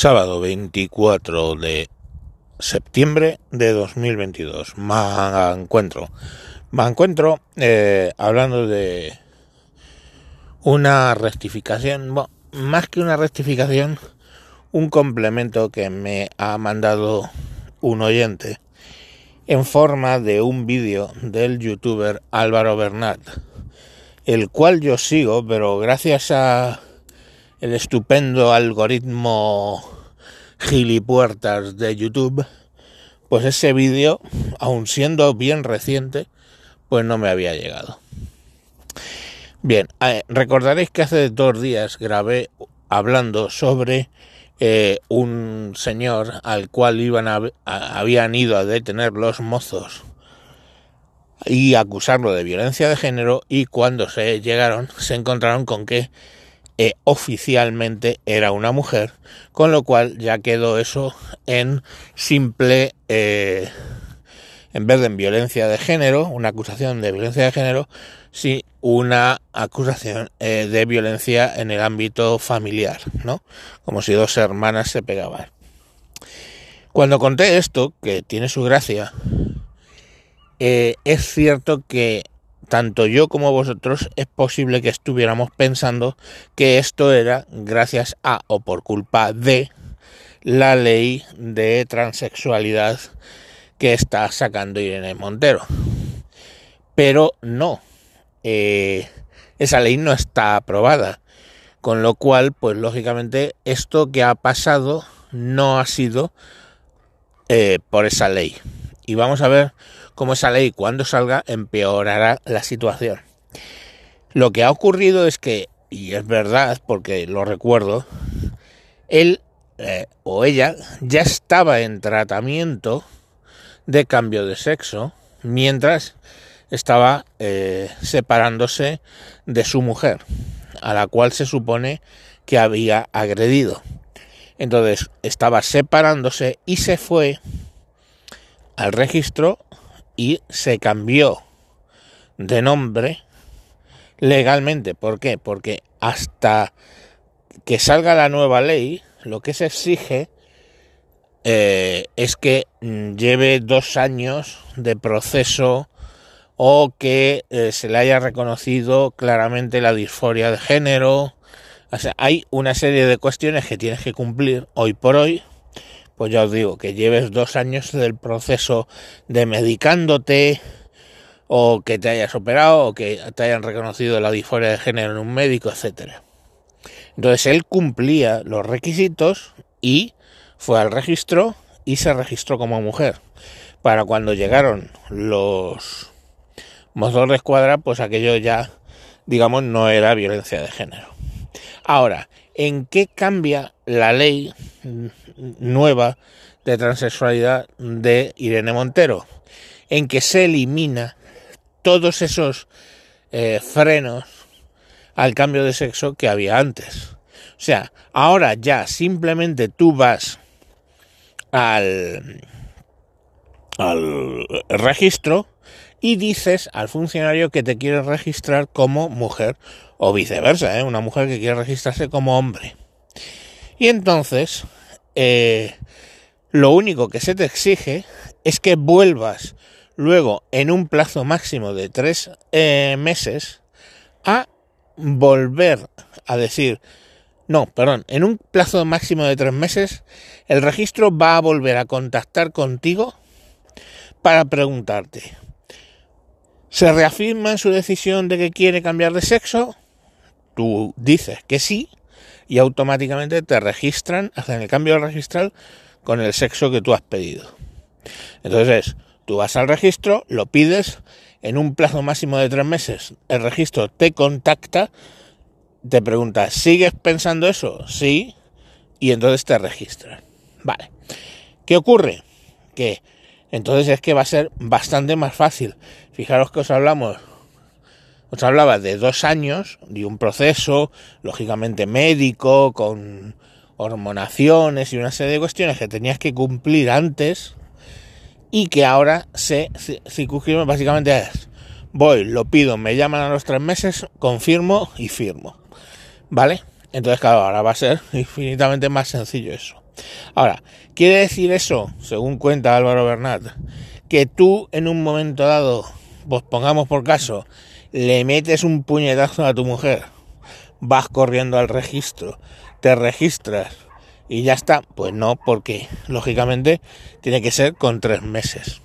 Sábado 24 de septiembre de 2022. Me encuentro. Me encuentro eh, hablando de una rectificación, bueno, más que una rectificación, un complemento que me ha mandado un oyente en forma de un vídeo del youtuber Álvaro Bernat, el cual yo sigo, pero gracias a el estupendo algoritmo gilipuertas de YouTube, pues ese vídeo, aun siendo bien reciente, pues no me había llegado. Bien, eh, recordaréis que hace dos días grabé hablando sobre eh, un señor al cual iban habían ido a detener los mozos y acusarlo de violencia de género y cuando se llegaron se encontraron con que eh, oficialmente era una mujer, con lo cual ya quedó eso en simple, eh, en vez de en violencia de género, una acusación de violencia de género, sí una acusación eh, de violencia en el ámbito familiar, ¿no? Como si dos hermanas se pegaban. Cuando conté esto, que tiene su gracia, es cierto que tanto yo como vosotros es posible que estuviéramos pensando que esto era gracias a o por culpa de la ley de transexualidad que está sacando Irene Montero. Pero no, eh, esa ley no está aprobada. Con lo cual, pues lógicamente, esto que ha pasado no ha sido eh, por esa ley. Y vamos a ver como esa ley cuando salga empeorará la situación. Lo que ha ocurrido es que, y es verdad porque lo recuerdo, él eh, o ella ya estaba en tratamiento de cambio de sexo mientras estaba eh, separándose de su mujer, a la cual se supone que había agredido. Entonces estaba separándose y se fue al registro y se cambió de nombre legalmente. ¿Por qué? Porque hasta que salga la nueva ley, lo que se exige eh, es que mm, lleve dos años de proceso o que eh, se le haya reconocido claramente la disforia de género. O sea, hay una serie de cuestiones que tienes que cumplir hoy por hoy pues ya os digo, que lleves dos años del proceso de medicándote, o que te hayas operado, o que te hayan reconocido la disforia de género en un médico, etcétera. Entonces él cumplía los requisitos y fue al registro y se registró como mujer. Para cuando llegaron los mozos de escuadra, pues aquello ya, digamos, no era violencia de género. Ahora, ¿en qué cambia la ley nueva de transexualidad de Irene Montero? En que se elimina todos esos eh, frenos al cambio de sexo que había antes. O sea, ahora ya simplemente tú vas al, al registro y dices al funcionario que te quiere registrar como mujer o viceversa, ¿eh? una mujer que quiere registrarse como hombre. Y entonces, eh, lo único que se te exige es que vuelvas luego en un plazo máximo de tres eh, meses a volver a decir, no, perdón, en un plazo máximo de tres meses, el registro va a volver a contactar contigo para preguntarte, ¿se reafirma en su decisión de que quiere cambiar de sexo? Tú dices que sí y automáticamente te registran, hacen el cambio registral con el sexo que tú has pedido. Entonces, tú vas al registro, lo pides, en un plazo máximo de tres meses, el registro te contacta, te pregunta, ¿sigues pensando eso? Sí, y entonces te registran. Vale. ¿Qué ocurre? Que entonces es que va a ser bastante más fácil. Fijaros que os hablamos os hablaba de dos años, de un proceso, lógicamente médico, con hormonaciones y una serie de cuestiones que tenías que cumplir antes y que ahora se circunscribe básicamente a voy, lo pido, me llaman a los tres meses, confirmo y firmo. ¿Vale? Entonces, claro, ahora va a ser infinitamente más sencillo eso. Ahora, ¿quiere decir eso, según cuenta Álvaro Bernat, que tú en un momento dado, pues pongamos por caso, le metes un puñetazo a tu mujer, vas corriendo al registro, te registras y ya está? Pues no, porque lógicamente tiene que ser con tres meses.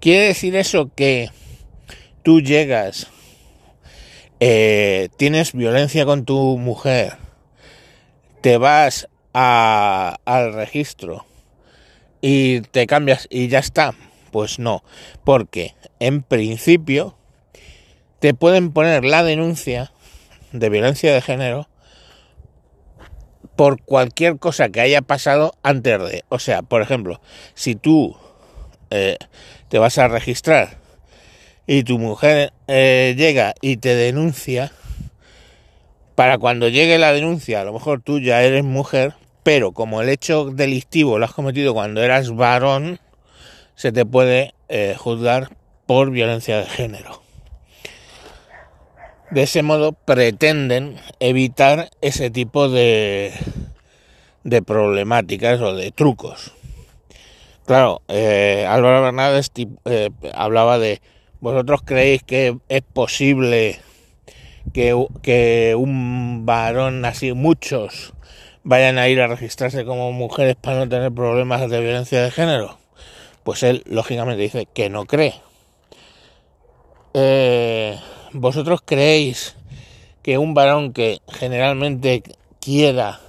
¿Quiere decir eso que tú llegas, eh, tienes violencia con tu mujer, te vas al registro y te cambias y ya está? Pues no, porque en principio te pueden poner la denuncia de violencia de género por cualquier cosa que haya pasado antes de. O sea, por ejemplo, si tú eh, te vas a registrar y tu mujer eh, llega y te denuncia, para cuando llegue la denuncia, a lo mejor tú ya eres mujer, pero como el hecho delictivo lo has cometido cuando eras varón, se te puede eh, juzgar por violencia de género. De ese modo pretenden evitar ese tipo de, de problemáticas o de trucos. Claro, eh, Álvaro Bernades eh, hablaba de, ¿vosotros creéis que es posible que, que un varón así, muchos, vayan a ir a registrarse como mujeres para no tener problemas de violencia de género? Pues él, lógicamente, dice que no cree. Eh, ¿Vosotros creéis que un varón que generalmente quiera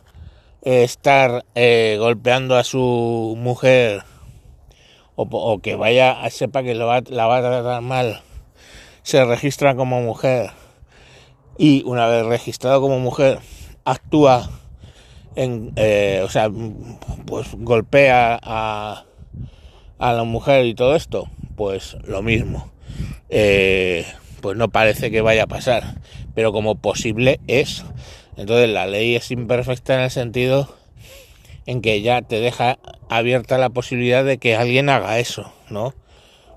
estar eh, golpeando a su mujer o, que vaya a sepa que lo va, la va a tratar mal, se registra como mujer y una vez registrado como mujer actúa en, eh, o sea, pues golpea a, a la mujer y todo esto, pues lo mismo. Eh, pues no parece que vaya a pasar, pero como posible es. Entonces la ley es imperfecta en el sentido en que ya te deja abierta la posibilidad de que alguien haga eso, ¿no?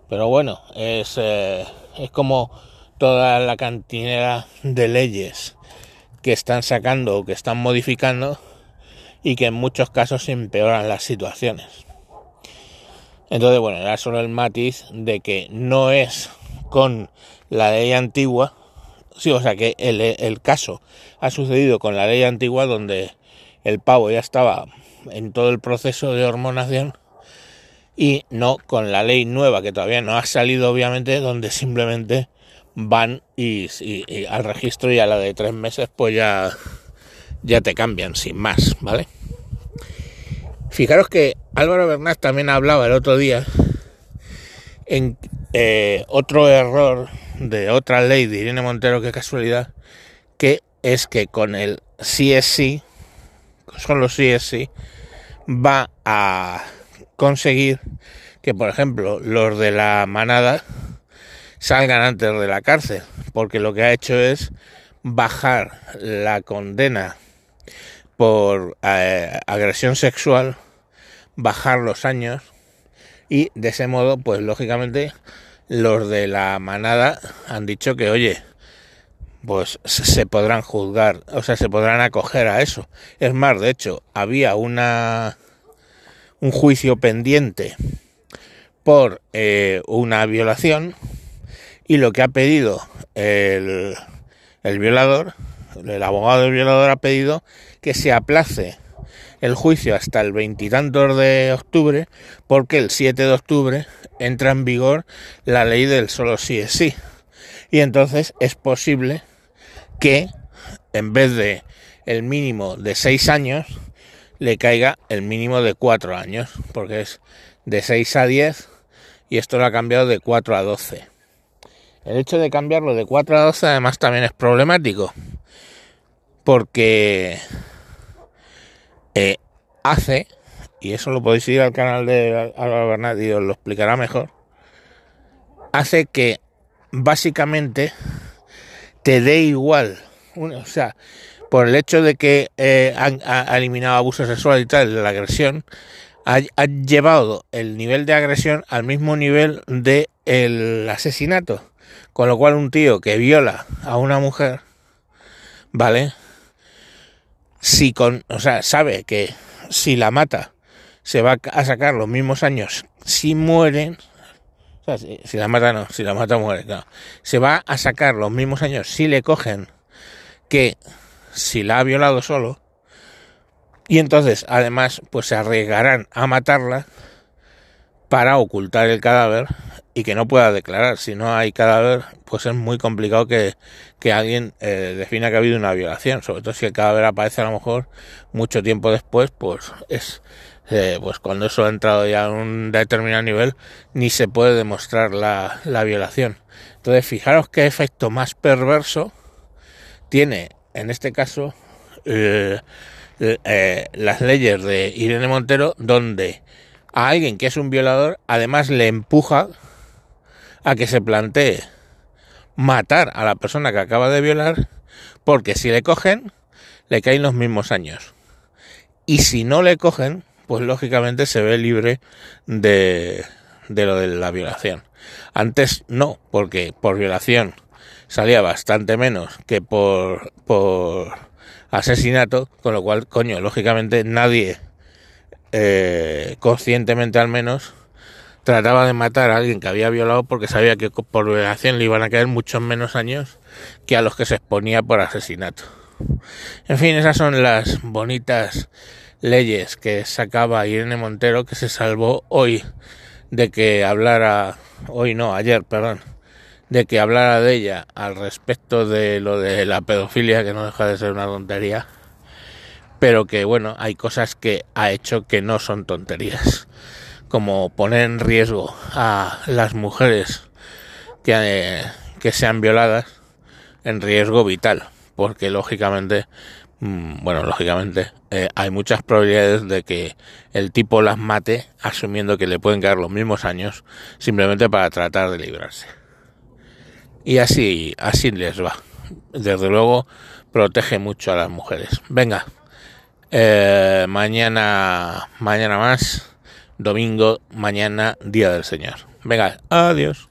Pero bueno, es, eh, es como toda la cantinera de leyes que están sacando o que están modificando y que en muchos casos empeoran las situaciones. Entonces, bueno, era solo el matiz de que no es con la ley antigua, sí, o sea que el, el caso ha sucedido con la ley antigua donde el pavo ya estaba en todo el proceso de hormonación y no con la ley nueva que todavía no ha salido obviamente donde simplemente van y, al registro y a la de tres meses pues ya ya te cambian sin más vale fijaros que Álvaro Bernat también hablaba el otro día en eh, otro error de otra ley de Irene Montero, qué casualidad, que es que con el CSC, con los CSC, va a conseguir que, por ejemplo, los de la manada salgan antes de la cárcel, porque lo que ha hecho es bajar la condena por eh, agresión sexual, bajar los años y de ese modo, pues lógicamente, los de la manada han dicho que, oye, pues se podrán juzgar, o sea, se podrán acoger a eso. Es más, de hecho, había una un juicio pendiente por eh, una violación y lo que ha pedido el, el violador, el abogado del violador ha pedido que se aplace el juicio hasta el veintitantos de octubre, porque el 7 de octubre entra en vigor la ley del solo sí es sí. Y entonces es posible que en vez de el mínimo de seis años, le caiga el mínimo de cuatro años, porque es de 6 a 10 y esto lo ha cambiado de 4 a 12. El hecho de cambiarlo de 4 a 12 además también es problemático, porque eh, hace, y eso lo podéis ir al canal de Álvaro Bernat y os lo explicará mejor, hace que básicamente te dé igual, o sea, por el hecho de que eh, han, ha eliminado abuso sexual y tal, la agresión, ha, llevado el nivel de agresión al mismo nivel de el asesinato. Con lo cual un tío que viola a una mujer, ¿vale? Si con, o sea, sabe que si la mata se va a sacar los mismos años si mueren. Si, si la mata no, si la mata muere, no. Se va a sacar los mismos años si le cogen que si la ha violado solo. Y entonces, además, pues se arriesgarán a matarla para ocultar el cadáver y que no pueda declarar. Si no hay cadáver, pues es muy complicado que, que alguien eh, defina que ha habido una violación. Sobre todo si el cadáver aparece a lo mejor mucho tiempo después, pues es eh, pues cuando eso ha entrado ya a un determinado nivel, ni se puede demostrar la, la violación. Entonces, fijaros qué efecto más perverso tiene, en este caso, eh, las leyes de Irene Montero, donde a alguien que es un violador, además le empuja a que se plantee matar a la persona que acaba de violar, porque si le cogen, le caen los mismos años. Y si no le cogen, pues lógicamente se ve libre de, de lo de la violación. Antes no, porque por violación salía bastante menos que por, por asesinato, con lo cual, coño, lógicamente nadie eh, conscientemente al menos, trataba de matar a alguien que había violado porque sabía que por violación le iban a caer muchos menos años que a los que se exponía por asesinato. En fin, esas son las bonitas leyes que sacaba Irene Montero que se salvó hoy de que hablara, hoy no, ayer, perdón, de que hablara de ella al respecto de lo de la pedofilia, que no deja de ser una tontería pero que bueno, hay cosas que ha hecho que no son tonterías, como poner en riesgo a las mujeres que, eh, que sean violadas en riesgo vital, porque lógicamente, mm, bueno, lógicamente eh, hay muchas probabilidades de que el tipo las mate asumiendo que le pueden quedar los mismos años simplemente para tratar de librarse. Y así, así les va. Desde luego protege mucho a las mujeres. Venga, eh, mañana, mañana más, domingo, mañana, día del Señor. Venga, adiós.